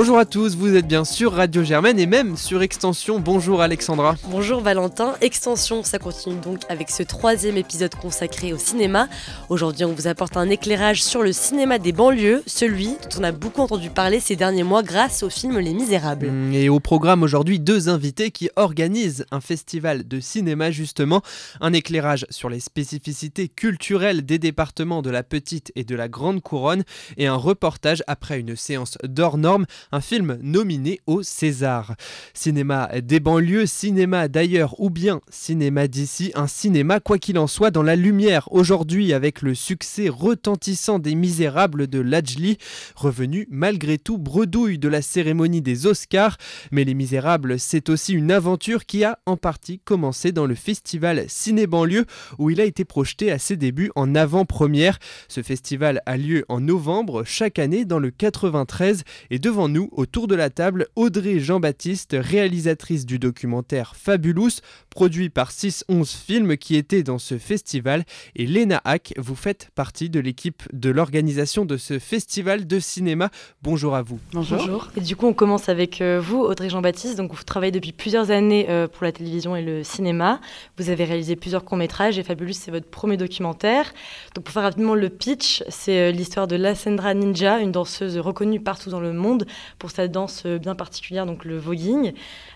Bonjour à tous, vous êtes bien sur Radio Germaine et même sur Extension. Bonjour Alexandra. Bonjour Valentin. Extension, ça continue donc avec ce troisième épisode consacré au cinéma. Aujourd'hui, on vous apporte un éclairage sur le cinéma des banlieues, celui dont on a beaucoup entendu parler ces derniers mois grâce au film Les Misérables. Mm, et au programme aujourd'hui, deux invités qui organisent un festival de cinéma justement. Un éclairage sur les spécificités culturelles des départements de la Petite et de la Grande Couronne et un reportage après une séance d'hors normes un film nominé au César. Cinéma des banlieues, cinéma d'ailleurs ou bien cinéma d'ici, un cinéma quoi qu'il en soit dans la lumière aujourd'hui avec le succès retentissant des Misérables de Lajli, revenu malgré tout bredouille de la cérémonie des Oscars, mais Les Misérables c'est aussi une aventure qui a en partie commencé dans le festival Ciné Banlieue où il a été projeté à ses débuts en avant-première. Ce festival a lieu en novembre chaque année dans le 93 et devant nous, autour de la table, Audrey Jean-Baptiste, réalisatrice du documentaire Fabulous, produit par 611 Films qui était dans ce festival. Et Léna Hack, vous faites partie de l'équipe de l'organisation de ce festival de cinéma. Bonjour à vous. Bonjour. Et du coup, on commence avec euh, vous, Audrey Jean-Baptiste. Donc, vous travaillez depuis plusieurs années euh, pour la télévision et le cinéma. Vous avez réalisé plusieurs courts-métrages et Fabulous, c'est votre premier documentaire. Donc, pour faire rapidement le pitch, c'est euh, l'histoire de Lassendra Ninja, une danseuse reconnue partout dans le monde pour sa danse bien particulière, donc le voguing.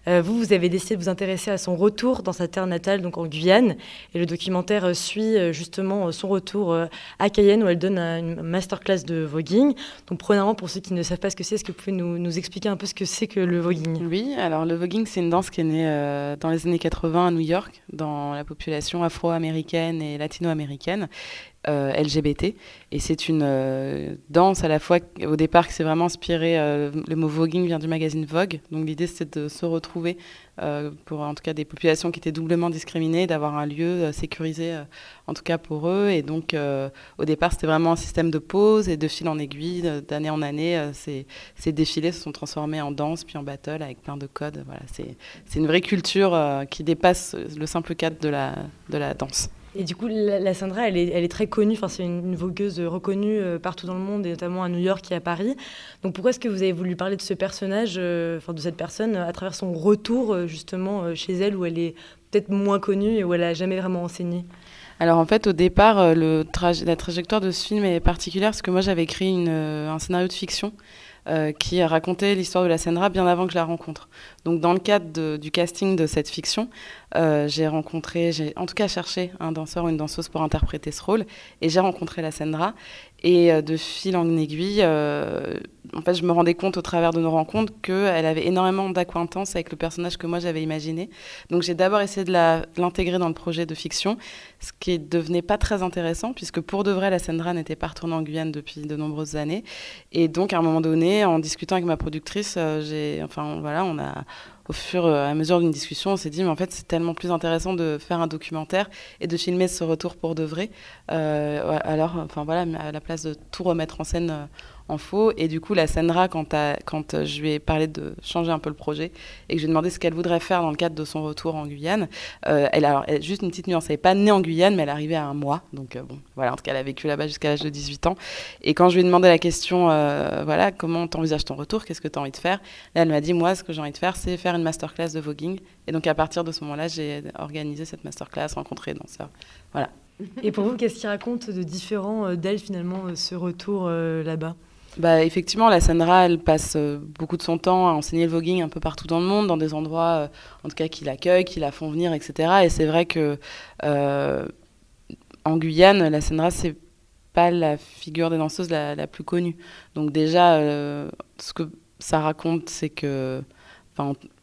Euh, vous, vous avez décidé de vous intéresser à son retour dans sa terre natale, donc en Guyane. Et le documentaire euh, suit euh, justement son retour à Cayenne où elle donne une masterclass de voguing. Donc, premièrement, pour ceux qui ne savent pas ce que c'est, est-ce que vous pouvez nous, expliquer un peu ce que c'est que le voguing? Oui, alors le voguing, c'est une danse qui est née dans les années 80 à New York, dans la population afro-américaine et latino-américaine. Euh, LGBT. Et c'est une euh, danse à la fois, au départ, qui s'est vraiment inspiré, euh, le mot voguing vient du magazine Vogue. Donc l'idée, c'était de se retrouver pour en tout cas des populations qui étaient doublement discriminées, d'avoir un lieu sécurisé, en tout cas pour eux. Et donc au départ, c'était vraiment un système de pause et de fil en aiguille, d'année en année. ces, ces, défilés se sont transformés en danse, puis en battle, avec plein de codes. Voilà, c'est une vraie culture qui dépasse le simple cadre de la, de la danse. Et du coup, la, Sandra, elle est, elle est, très connue, enfin, c'est une, vogueuse reconnue euh, partout dans le monde, et notamment à New York et à Paris. Donc pourquoi est-ce que vous avez voulu parler de ce personnage, euh, enfin de cette personne, à travers son retour euh, justement chez elle, où elle est peut-être moins connue et où elle n'a jamais vraiment enseigné? Alors en fait, au départ, le la trajectoire de ce film est particulière parce que moi j'avais écrit un scénario de fiction euh, qui racontait l'histoire de la Sandra bien avant que je la rencontre. Donc dans le cadre du casting de cette fiction, euh, j'ai rencontré, j'ai en tout cas cherché un danseur ou une danseuse pour interpréter ce rôle, et j'ai rencontré la Sandra. Et euh, de fil en aiguille, euh, en fait, je me rendais compte au travers de nos rencontres qu'elle avait énormément d'acquaintance avec le personnage que moi j'avais imaginé. Donc j'ai d'abord essayé de l'intégrer dans le projet de fiction, ce qui devenait pas très intéressant, puisque pour de vrai, la Sandra n'était pas retournée en Guyane depuis de nombreuses années. Et donc à un moment donné, en discutant avec ma productrice, euh, j'ai, enfin voilà, on a au fur et à mesure d'une discussion, on s'est dit, mais en fait, c'est tellement plus intéressant de faire un documentaire et de filmer ce retour pour de vrai. Euh, alors, enfin voilà, à la place de tout remettre en scène euh, en faux. Et du coup, la Sandra, quand, euh, je lui ai parlé de changer un peu le projet et que je lui ai demandé ce qu'elle voudrait faire dans le cadre de son retour en Guyane, euh, elle, alors, juste une petite nuance, elle n'est pas née en Guyane, mais elle arrivait à un mois. Donc, euh, bon, voilà, en tout cas, elle a vécu là-bas jusqu'à l'âge de 18 ans. Et quand je lui ai demandé la question, voilà, comment t'envisages ton retour, qu'est-ce que tu as envie de faire Là, elle m'a dit, moi, ce que j'ai envie de faire, c'est faire une masterclass de voguing. Et donc, à partir de ce moment-là, j'ai organisé cette masterclass, rencontré des danseurs. Voilà. Et pour vous, qu'est-ce qui raconte de différent d'elle, finalement, ce retour là-bas? Bah, effectivement, la Sandra, elle passe euh, beaucoup de son temps à enseigner le voguing un peu partout dans le monde, dans des endroits, euh, en tout cas, qui l'accueillent, qui la font venir, etc. Et c'est vrai que euh, en Guyane, la Sandra, c'est pas la figure des danseuses la, plus connue. Donc déjà, ce que ça raconte, c'est que,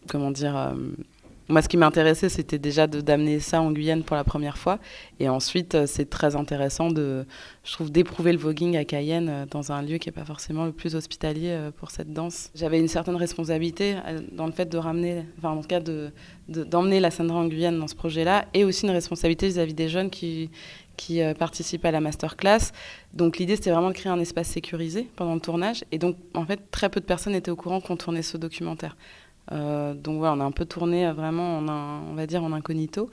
comment dire moi, ce qui m'intéressait, c'était déjà d'amener ça en Guyane pour la première fois. Et ensuite, euh, c'est très intéressant, de, je trouve, d'éprouver le voguing à Cayenne euh, dans un lieu qui n'est pas forcément le plus hospitalier euh, pour cette danse. J'avais une certaine responsabilité dans le fait de ramener, enfin, en tout cas, d'emmener de, d'emmener la Sandra en Guyane dans ce projet-là, et aussi une responsabilité vis-à-vis des jeunes qui, qui participent à la masterclass. Donc l'idée, c'était vraiment de créer un espace sécurisé pendant le tournage. Et donc, en fait, très peu de personnes étaient au courant qu'on tournait ce documentaire. Euh, donc voilà, on a un peu tourné vraiment, en on va dire, en incognito.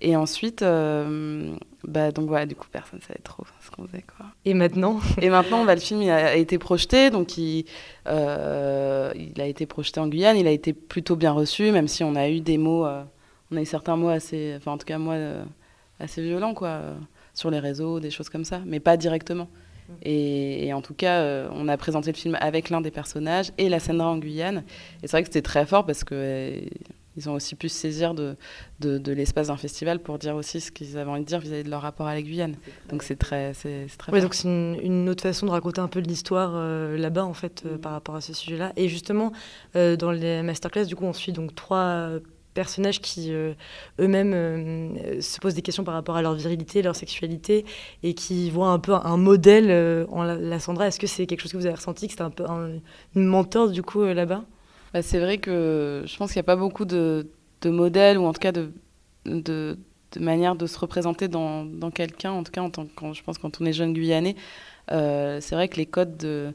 Et ensuite, euh, bah, donc voilà, du coup, personne ne savait trop ce qu'on faisait. Quoi. Et maintenant? Et maintenant, bah, le film a, été projeté, donc il, euh, il a été projeté en Guyane, il a été plutôt bien reçu, même si on a eu des mots, on a eu certains mots assez, enfin en tout cas moi, assez violents, quoi, sur les réseaux, des choses comme ça, mais pas directement. Et, en tout cas, euh, on a présenté le film avec l'un des personnages et la Sandra en Guyane. Et c'est vrai que c'était très fort parce que euh, ils ont aussi pu se saisir de, de, l'espace d'un festival pour dire aussi ce qu'ils avaient envie de dire vis-à-vis de leur rapport à la Guyane. Donc c'est très, c'est, très ouais, Donc c'est une, autre façon de raconter un peu de l'histoire euh, là-bas en fait mm. par rapport à ce sujet-là. Et justement, dans les masterclass, du coup, on suit donc trois personnages qui euh, eux-mêmes euh, se posent des questions par rapport à leur virilité, leur sexualité, et qui voient un peu un modèle euh, en la, Sandra. Est-ce que c'est quelque chose que vous avez ressenti, que c'était un peu une mentor du coup là-bas? Bah, C'est vrai que je pense qu'il n'y a pas beaucoup de, modèles, ou en tout cas de, de, de se représenter dans, quelqu'un, en tout cas en tant, quand, je pense quand on est jeune Guyanais. c'est vrai que les codes de,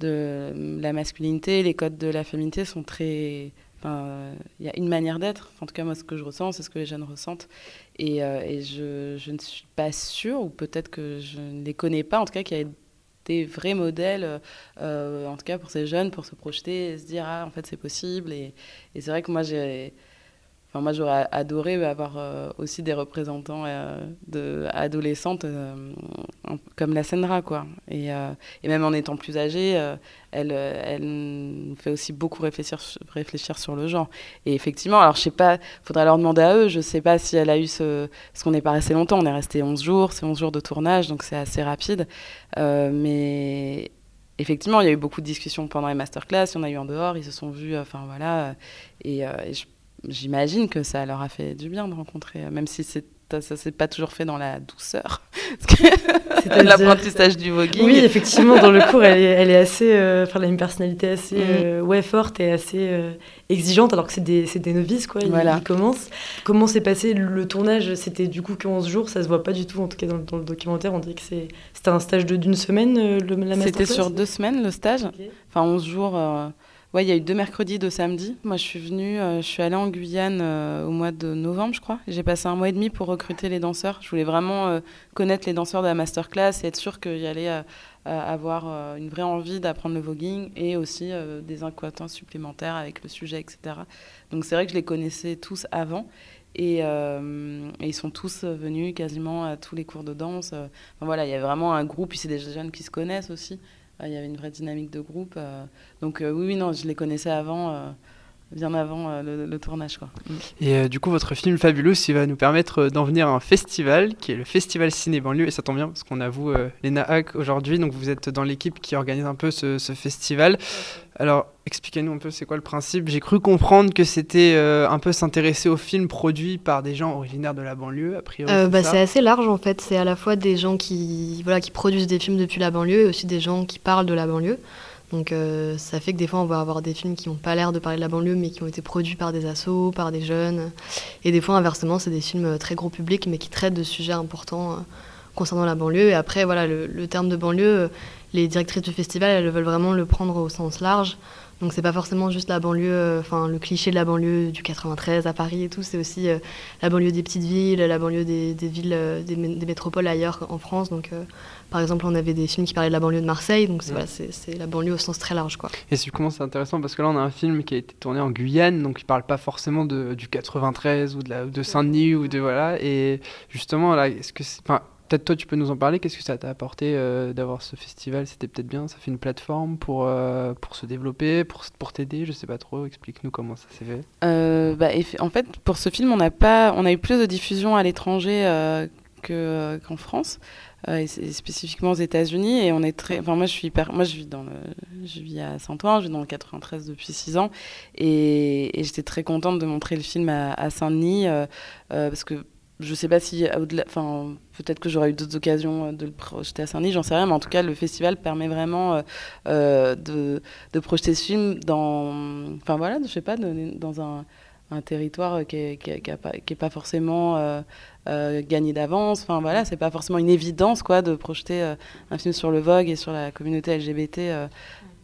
de la masculinité, les codes de la féminité sont très il y a une manière d'être. En tout cas, moi, ce que je ressens, c'est ce que les jeunes ressentent. Et, euh, je, ne suis pas sûre, ou peut-être que je ne les connais pas, en tout cas, qu'il y ait des vrais modèles, euh, en tout cas pour ces jeunes, pour se projeter et se dire, ah, en fait, c'est possible. Et c'est vrai que moi, j'ai Enfin, moi, j'aurais adoré avoir euh, aussi des représentants euh, de, adolescentes euh, comme la Sandra, quoi. Et, et, même en étant plus âgée, elle, elle fait aussi beaucoup réfléchir, réfléchir sur le genre. Et effectivement, alors je sais pas, faudrait leur demander à eux, je sais pas si elle a eu ce... Parce qu'on n'est pas resté longtemps, on est resté 11 jours, c'est 11 jours de tournage, donc c'est assez rapide. mais effectivement, il y a eu beaucoup de discussions pendant les masterclass, il y en a eu en dehors, ils se sont vus, enfin voilà. Et, j'imagine que ça leur a fait du bien de rencontrer, même si c'est ça s'est pas toujours fait dans la douceur. L'apprentissage du voguing. Oui, effectivement, dans le cours, elle est, elle est assez. Euh, enfin, elle a une personnalité assez mm. euh, ouais, forte et assez euh, exigeante, alors que c'est des, des, novices, quoi. Ils, commencent. Comment s'est passé le tournage? C'était du coup 11 jours, ça se voit pas du tout, en tout cas dans, le documentaire. On dit que c'était un stage d'une semaine, le, la C'était sur deux semaines, le stage. Enfin, 11 jours. Ouais, il y a eu deux mercredis, deux samedis. Moi, je suis venue, euh, je suis allée en Guyane euh, au mois de novembre, je crois. J'ai passé un mois et demi pour recruter les danseurs. Je voulais vraiment euh, connaître les danseurs de la masterclass et être sûre qu'il y allait avoir une vraie envie d'apprendre le voguing et aussi des incohérences supplémentaires avec le sujet, etc. Donc, c'est vrai que je les connaissais tous avant. Et, ils sont tous venus quasiment à tous les cours de danse. voilà, il y a vraiment un groupe, puis c'est des jeunes qui se connaissent aussi. Ah, il y avait une vraie dynamique de groupe. Euh. donc euh, oui, oui, non, je les connaissais avant euh, bien avant le, tournage. Quoi. Mm. Et du coup, votre film Fabulous, il va nous permettre d'en venir à un festival, qui est le Festival Ciné Banlieue, et ça tombe bien, parce qu'on a vous, Léna Hack, aujourd'hui, donc vous êtes dans l'équipe qui organise un peu ce, ce festival. Alors, expliquez-nous un peu c'est quoi le principe? J'ai cru comprendre que c'était euh, un peu s'intéresser aux films produits par des gens originaires de la banlieue, a priori. Euh, bah, c'est assez large en fait. C'est à la fois des gens qui, voilà, qui produisent des films depuis la banlieue et aussi des gens qui parlent de la banlieue. Donc euh, ça fait que des fois on va avoir des films qui n'ont pas l'air de parler de la banlieue mais qui ont été produits par des assos, par des jeunes. Et des fois inversement c'est des films très gros public mais qui traitent de sujets importants concernant la banlieue. Et après voilà le terme de banlieue les directrices du festival, elles veulent vraiment le prendre au sens large. Donc c'est pas forcément juste la banlieue, euh, enfin le cliché de la banlieue du 93 à Paris et tout, c'est aussi euh, la banlieue des petites villes, la banlieue des, villes, euh, des, métropoles ailleurs en France. Donc par exemple, on avait des films qui parlaient de la banlieue de Marseille, donc c'est voilà, la banlieue au sens très large. Quoi. Et c'est comment c'est intéressant parce que là on a un film qui a été tourné en Guyane, donc il parle pas forcément de, du 93 ou de, la, de Saint-Denis ou de voilà. Et justement là, est-ce que Peut-être toi, tu peux nous en parler. Qu'est-ce que ça t'a apporté euh, d'avoir ce festival? C'était peut-être bien. Ça fait une plateforme pour, euh, pour se développer, pour, pour t'aider. Je sais pas trop. Explique-nous comment ça s'est fait. Euh, bah, en fait, pour ce film, on a pas, on a eu plus de diffusion à l'étranger que qu'en France, et spécifiquement aux États-Unis. Et on est très. Enfin, moi, je suis. Moi, je vis dans. Je vis à Saint-Ouen. Je vis dans le 93 depuis 6 ans. Et, j'étais très contente de montrer le film à, à Saint-Denis parce que je sais pas si, enfin, peut-être que j'aurais eu d'autres occasions euh, de le projeter à Saint-Denis, j'en sais rien, mais en tout cas, le festival permet vraiment euh, euh, de, de, projeter ce film dans, enfin voilà, je sais pas, dans un, un territoire qui est, qui, pas, forcément gagné d'avance. Enfin voilà, c'est pas forcément une évidence quoi de projeter un film sur le Vogue et sur la communauté LGBT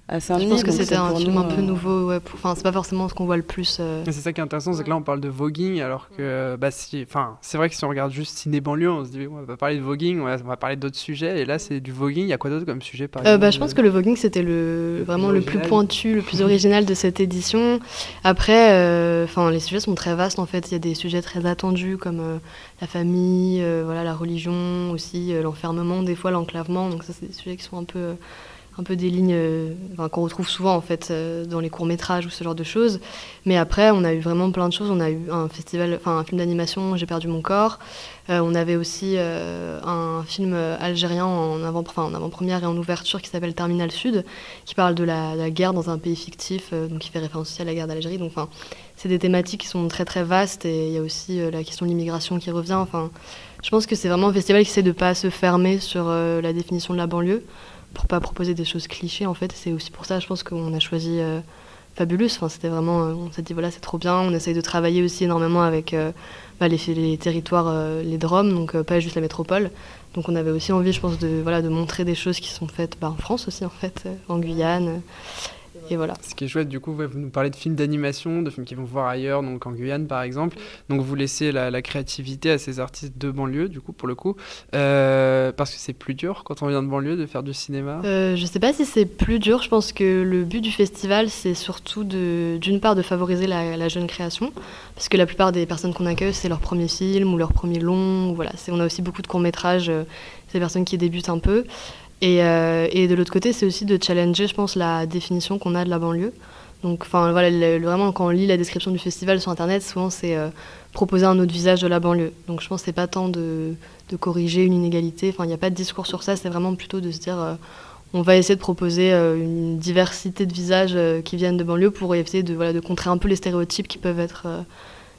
à Saint-Denis. Je pense que c'était un film nous, un peu euh, nouveau. Ouais, pour- Enfin, c'est pas forcément ce qu'on voit le plus. euh, C'est ça qui est intéressant, c'est que là on parle de voguing, alors que bah, si, enfin, c'est vrai que si on regarde juste ciné banlieue, on se dit on va parler de voguing, on va, on va parler d'autres sujets, et là c'est du voguing. Il y a quoi d'autre comme sujet par Euh, bah, je pense que le voguing c'était le vraiment le plus original. pointu, le plus original de cette édition. Après, euh, enfin les sujets sont très vastes en fait. Il y a des sujets très attendus comme euh, la famille, euh, voilà la religion aussi, euh, l'enfermement, des fois l'enclavement. Donc ça c'est des sujets qui sont un peu euh, un peu des lignes euh, qu'on retrouve souvent en fait euh, dans les courts métrages ou ce genre de choses. Mais après, on a eu vraiment plein de choses. On a eu un festival, enfin un film d'animation, J'ai perdu mon corps. Euh, on avait aussi un film algérien en avant, en avant-première et en ouverture qui s'appelle Terminal Sud, qui parle de la, guerre dans un pays fictif, donc qui fait référence aussi à la guerre d'Algérie. Donc, enfin, c'est des thématiques qui sont très très vastes et il y a aussi la question de l'immigration qui revient. Enfin, je pense que c'est vraiment un festival qui essaie de pas se fermer sur la définition de la banlieue pour pas proposer des choses clichés en fait. C'est aussi pour ça, je pense qu'on a choisi euh, Fabulous. Enfin, c'était vraiment, euh, on s'est dit voilà, c'est trop bien. On essaye de travailler aussi énormément avec euh, bah, les, territoires, euh, les DROM, donc pas juste la métropole. Donc on avait aussi envie, je pense, de voilà, de montrer des choses qui sont faites bah, en France aussi en fait, en Guyane. Et voilà. Ce qui est chouette, du coup, ouais, vous nous parlez de films d'animation, de films qui vont voir ailleurs, donc en Guyane par exemple. Donc vous laissez la, la créativité à ces artistes de banlieue, du coup, pour le coup, Euh, parce que c'est plus dur quand on vient de banlieue de faire du cinéma? Euh, je sais pas si c'est plus dur. Je pense que le but du festival, c'est surtout d'une part de favoriser la, la jeune création, parce que la plupart des personnes qu'on accueille, c'est leur premier film ou leur premier long. ou Voilà, c'est, on a aussi beaucoup de courts métrages. euh, c'est des personnes qui débutent un peu. Et, euh, et de l'autre côté, c'est aussi de challenger, je pense, la définition qu'on a de la banlieue. Donc, voilà, vraiment, quand on lit la description du festival sur Internet, souvent, c'est euh, proposer un autre visage de la banlieue. Donc, je pense que c'est pas tant de, corriger une inégalité. Enfin, il n'y a pas de discours sur ça. C'est vraiment plutôt de se dire, euh, on va essayer de proposer une diversité de visages qui viennent de banlieue pour essayer de contrer un peu les stéréotypes qui peuvent être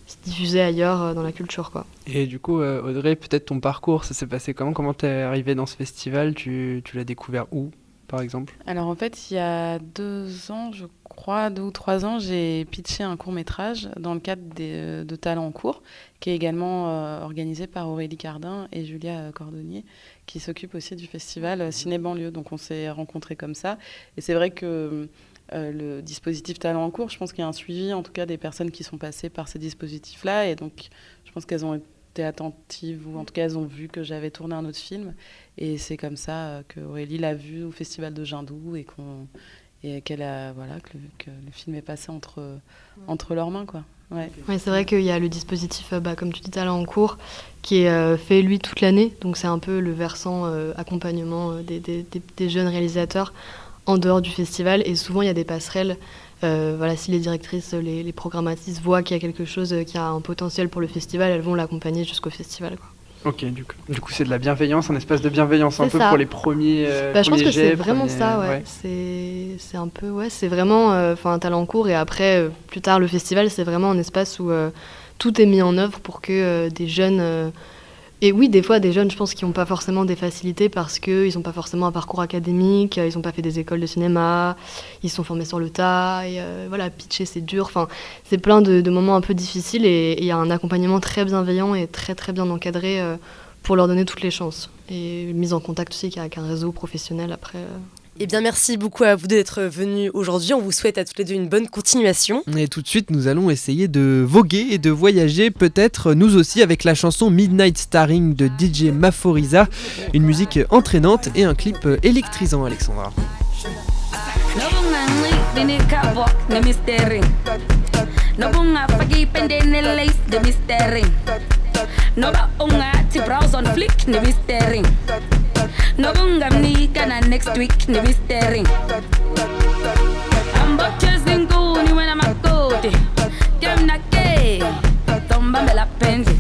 euh, diffusés ailleurs euh, dans la culture, quoi. Et du coup, euh, Audrey, peut-être ton parcours, ça s'est passé comment? Comment t'es arrivé dans ce festival? Tu, tu l'as découvert où, par exemple? Alors en fait, il y a deux ans, je crois, deux ou trois ans, j'ai pitché un court métrage dans le cadre des- de Talents en cours, qui est également euh, organisé par Aurélie Cardin et Julia Cordonnier, qui s'occupent aussi du festival euh, Ciné Banlieue. Donc on s'est rencontrés comme ça. Et c'est vrai que euh, le dispositif Talents en cours, je pense qu'il y a un suivi, en tout cas, des personnes qui sont passées par ces dispositifs-là. Et donc, je pense qu'elles ont été attentives, ou en tout cas, elles ont vu que j'avais tourné un autre film. Et c'est comme ça euh, que Aurélie l'a vu au festival de Jindou et qu'on et qu'elle a voilà que le, que le film est passé entre entre leurs mains quoi. Ouais. Ouais, c'est vrai qu'il y a le dispositif, euh, bah, comme tu dis, talent en cours, qui est euh, fait lui toute l'année. Donc c'est un peu le versant euh, accompagnement des, des- des- des jeunes réalisateurs en dehors du festival. Et souvent il y a des passerelles. Euh, voilà, si les directrices, les, les programmatrices voient qu'il y a quelque chose euh, qui a un potentiel pour le festival, elles vont l'accompagner jusqu'au festival. quoi. Ok, du coup, du coup c'est de la bienveillance, un espace de bienveillance un peu pour les premiers. euh, Bah, je pense que c'est vraiment premiers- ça, ouais. C'est, c'est un peu, ouais, c'est vraiment, euh, un talent en cours et après, euh, plus tard, le festival, c'est vraiment un espace où tout est mis en œuvre pour que des jeunes, et oui, des fois, des jeunes, je pense, qui n'ont pas forcément des facilités parce qu'ils n'ont pas forcément un parcours académique, ils n'ont pas fait des écoles de cinéma, ils sont formés sur le tas, et euh, voilà, pitcher, c'est dur. Enfin, c'est plein de, moments un peu difficiles et et il y a un accompagnement très bienveillant et très, très bien encadré euh, pour leur donner toutes les chances. Et une mise en contact aussi avec un réseau professionnel après. euh, Eh bien, merci beaucoup à vous d'être venus aujourd'hui. On vous souhaite à toutes les deux une bonne continuation. Et tout de suite, nous allons essayer de voguer et de voyager, peut-être nous aussi, avec la chanson Midnight Starring de DJ Maforiza, une musique entraînante et un clip électrisant, Alexandra. nokungamnikana next week nibistering ambokheza inkuni wena makoti. Ke mna ke tombambela phendle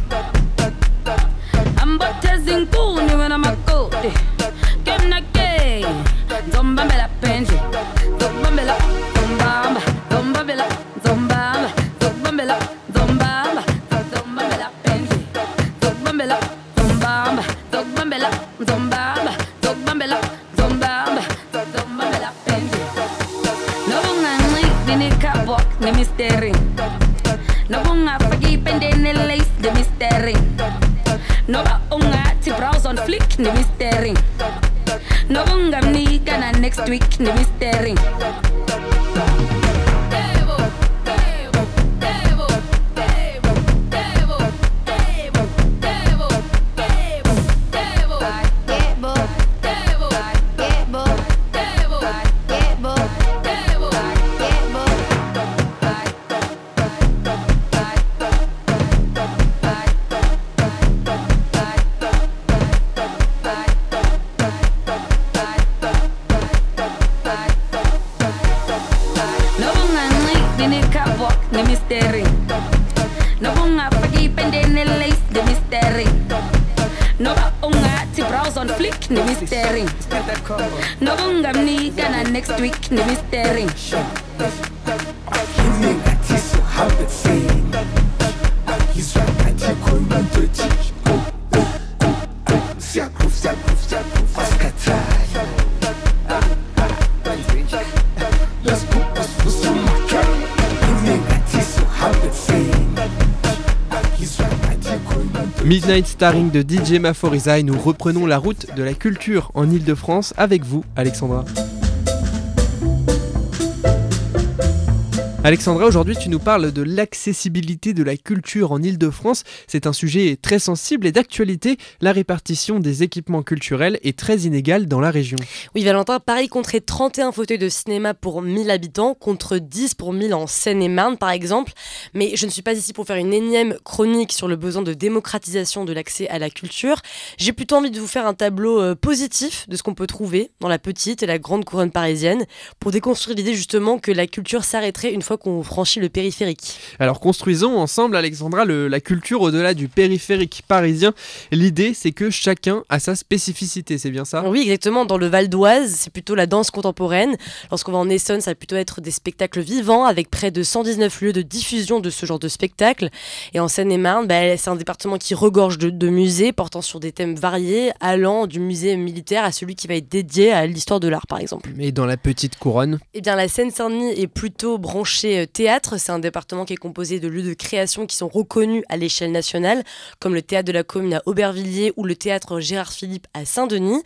ambokheza inkuni wena makoti. Midnight Starring de DJ Maforiza et nous reprenons la route de la culture en Ile-de-France avec vous, Alexandra. Alexandra, aujourd'hui tu nous parles de l'accessibilité de la culture en Ile-de-France. C'est un sujet très sensible et d'actualité. La répartition des équipements culturels est très inégale dans la région. Oui, Valentin, Paris compterait 31 fauteuils de cinéma pour 1000 habitants, contre 10 pour 1000 en Seine-et-Marne, par exemple. Mais je ne suis pas ici pour faire une énième chronique sur le besoin de démocratisation de l'accès à la culture. J'ai plutôt envie de vous faire un tableau euh, positif de ce qu'on peut trouver dans la petite et la grande couronne parisienne, pour déconstruire l'idée justement que la culture s'arrêterait une fois qu'on franchit le périphérique. Alors construisons ensemble, Alexandra, le- la culture au-delà du périphérique parisien. L'idée, c'est que chacun a sa spécificité, c'est bien ça? Oui, exactement. Dans le Val d'Oise, c'est plutôt la danse contemporaine. Lorsqu'on va en Essonne, ça va plutôt être des spectacles vivants avec près de 119 lieux de diffusion de ce genre de spectacle. Et en Seine-et-Marne, bah, c'est un département qui regorge de, de musées portant sur des thèmes variés, allant du musée militaire à celui qui va être dédié à l'histoire de l'art, par exemple. Mais dans la petite couronne, Eh bien, la Seine-Saint-Denis est plutôt branchée euh, théâtre. C'est un département qui est composé de lieux de création qui sont reconnus à l'échelle nationale, comme le théâtre de la Commune à Aubervilliers ou le théâtre Gérard Philippe à Saint-Denis.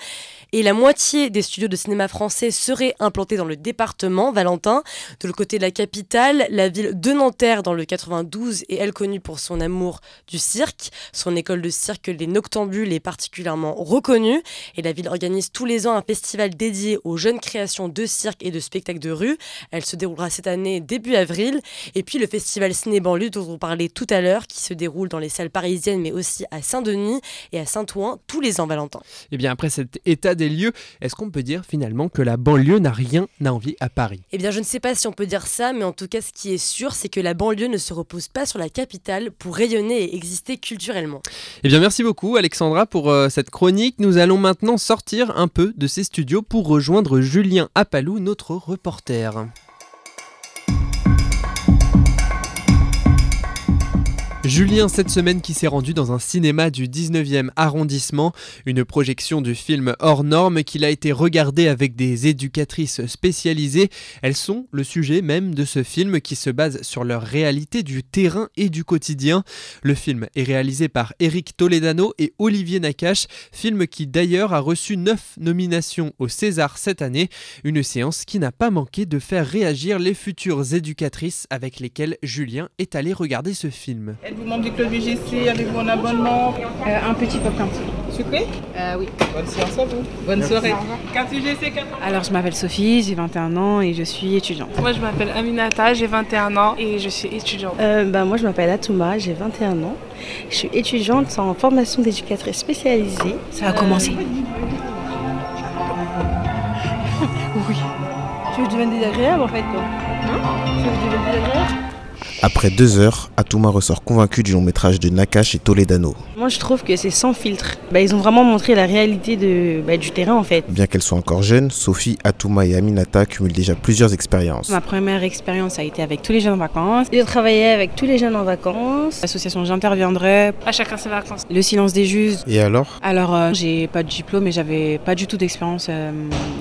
Et la moitié des studios de cinéma français seraient implantés dans le département, Valentin. De le côté de la capitale, la ville de Nanterre, dans le 92, est elle connue pour son amour du cirque. Son école de cirque, les Noctambules, est particulièrement reconnue. Et la ville organise tous les ans un festival dédié aux jeunes créations de cirque et de spectacles de rue. Elle se déroulera cette année début avril. Et puis le festival Ciné Banlieue dont on parlait tout à l'heure, qui se déroule dans les salles parisiennes, mais aussi à Saint-Denis et à Saint-Ouen tous les ans, Valentin. eh bien après cet état des lieux, est-ce qu'on peut dire finalement que la banlieue n'a rien à envier à Paris? Eh bien, je ne sais pas si on peut dire ça, mais en tout cas, ce qui est sûr, c'est que la banlieue ne se repose pas sur la capitale pour rayonner et exister culturellement. Eh bien merci beaucoup Alexandra pour euh, cette chronique. Nous allons maintenant sortir un peu de ces studios pour rejoindre Julien Appalou, notre reporter. Julien, cette semaine qui s'est rendu dans un cinéma du 19e arrondissement, une projection du film hors norme qu'il a été regardé avec des éducatrices spécialisées. Elles sont le sujet même de ce film qui se base sur leur réalité du terrain et du quotidien. Le film est réalisé par Eric Toledano et Olivier Nakache, film qui d'ailleurs a reçu 9 nominations au César cette année, une séance qui n'a pas manqué de faire réagir les futures éducatrices avec lesquelles Julien est allé regarder ce film. Êtes-vous membre du club UGC Avez-vous un abonnement? Euh, un petit popcorn. Sucré? Euh, oui. Bonne séance à vous. Bonne soirée. Carte UGC, carte Alors, je m'appelle Sophie, j'ai 21 ans et je suis étudiante. Moi, je m'appelle Aminata, j'ai 21 ans et je suis étudiante. Euh, bah, moi, je m'appelle Atouma, j'ai 21 ans. Je suis étudiante en formation d'éducatrice spécialisée. Ça a commencé. Oui. Tu veux que je devienne désagréable en fait, toi? Hein? Tu veux que je devienne désagréable? Après deux heures, Atouma ressort convaincu du long métrage de Nakash et Toledano. Moi, je trouve que c'est sans filtre. Bah, ils ont vraiment montré la réalité de, bah, du terrain en fait. Bien qu'elles soient encore jeunes, Sophie, Atouma et Aminata cumulent déjà plusieurs expériences. Ma première expérience a été avec tous les jeunes en vacances. J'ai travaillé avec tous les jeunes en vacances. L'association J'interviendrai, À chacun ses vacances. le silence des justes. Et alors? Alors, euh, j'ai pas de diplôme et j'avais pas du tout d'expérience euh,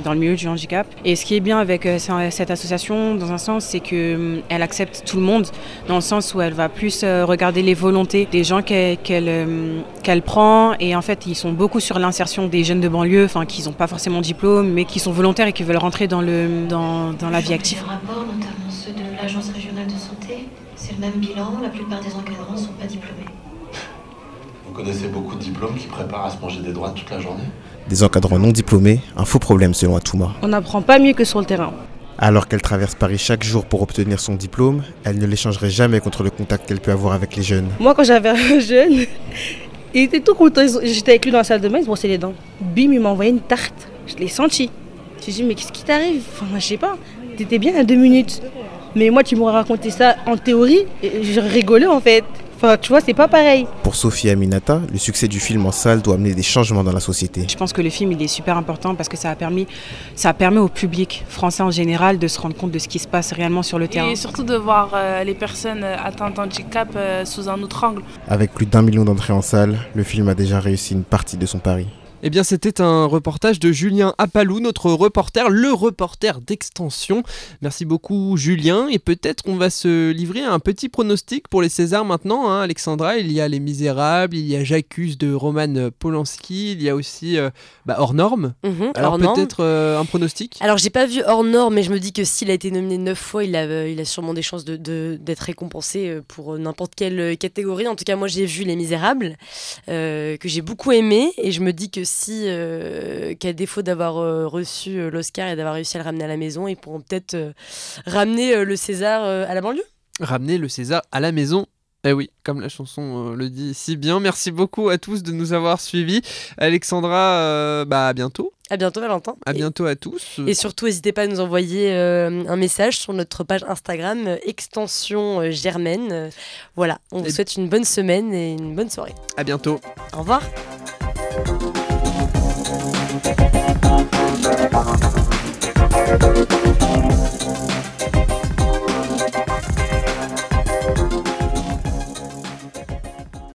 dans le milieu du handicap. Et ce qui est bien avec euh, ce- cette association, dans un sens, c'est que euh, elle accepte tout le monde. Dans le sens où elle va plus euh, regarder les volontés des gens qu'elle euh, qu'elle prend. Et en fait, ils sont beaucoup sur l'insertion des jeunes de banlieue, enfin, qui n'ont pas forcément de diplôme, mais qui sont volontaires et qui veulent rentrer dans, le, dans, dans la vie active. rapports, notamment ceux de l'Agence régionale de santé, c'est le même bilan. La plupart des encadrants ne sont pas diplômés. Vous connaissez beaucoup de diplômes qui préparent à se manger des droits toute la journée? Des encadrants non diplômés, un faux problème selon Atouma. On n'apprend pas mieux que sur le terrain. Alors qu'elle traverse Paris chaque jour pour obtenir son diplôme, elle ne l'échangerait jamais contre le contact qu'elle peut avoir avec les jeunes. Moi, quand j'avais un jeune, il était tout content. J'étais avec lui dans la salle de bain, il se brossait les dents. Bim, il m'a envoyé une tarte. Je l'ai senti. J'ai dit, mais qu'est-ce qui t'arrive? Je sais pas. T'étais bien à deux minutes. Mais moi, tu m'aurais raconté ça en théorie, je rigolais en fait. Enfin, tu vois, c'est pas pareil. Pour Sophie Aminata, le succès du film en salle doit amener des changements dans la société. Je pense que le film il est super important parce que ça a permis, ça permet au public français en général de se rendre compte de ce qui se passe réellement sur le terrain. Et surtout de voir euh, les personnes atteintes d'handicap euh, sous un autre angle. Avec plus d'un million d'entrées en salle, le film a déjà réussi une partie de son pari. Eh bien, c'était un reportage de Julien Apalou, notre reporter, le reporter d'extension. Merci beaucoup, Julien. Et peut-être on va se livrer à un petit pronostic pour les Césars maintenant. Hein. Alexandra, il y a Les Misérables, il y a J'accuse de Roman Polanski, il y a aussi euh, bah, Hors Norme. Mhm, Alors peut-être euh, un pronostic? Alors j'ai pas vu hors norme, mais je me dis que s'il a été nominé neuf fois, il a, euh, il a sûrement des chances de- de- d'être récompensé euh, pour n'importe quelle catégorie. En tout cas, moi j'ai vu Les Misérables, que j'ai beaucoup aimé, et je me dis que si, euh, qu'à défaut d'avoir euh, reçu euh, l'Oscar et d'avoir réussi à le ramener à la maison, ils pourront peut-être ramener le César à la banlieue? Ramener le César à la maison. Eh oui, comme la chanson euh, le dit si bien. Merci beaucoup à tous de nous avoir suivis. Alexandra, euh, bah à bientôt. À bientôt, Valentin. À Et- bientôt à tous. Et surtout, n'hésitez pas à nous envoyer euh, un message sur notre page Instagram, extension germaine. Voilà, on vous souhaite une bonne semaine et une bonne soirée. À bientôt. Au revoir. Thank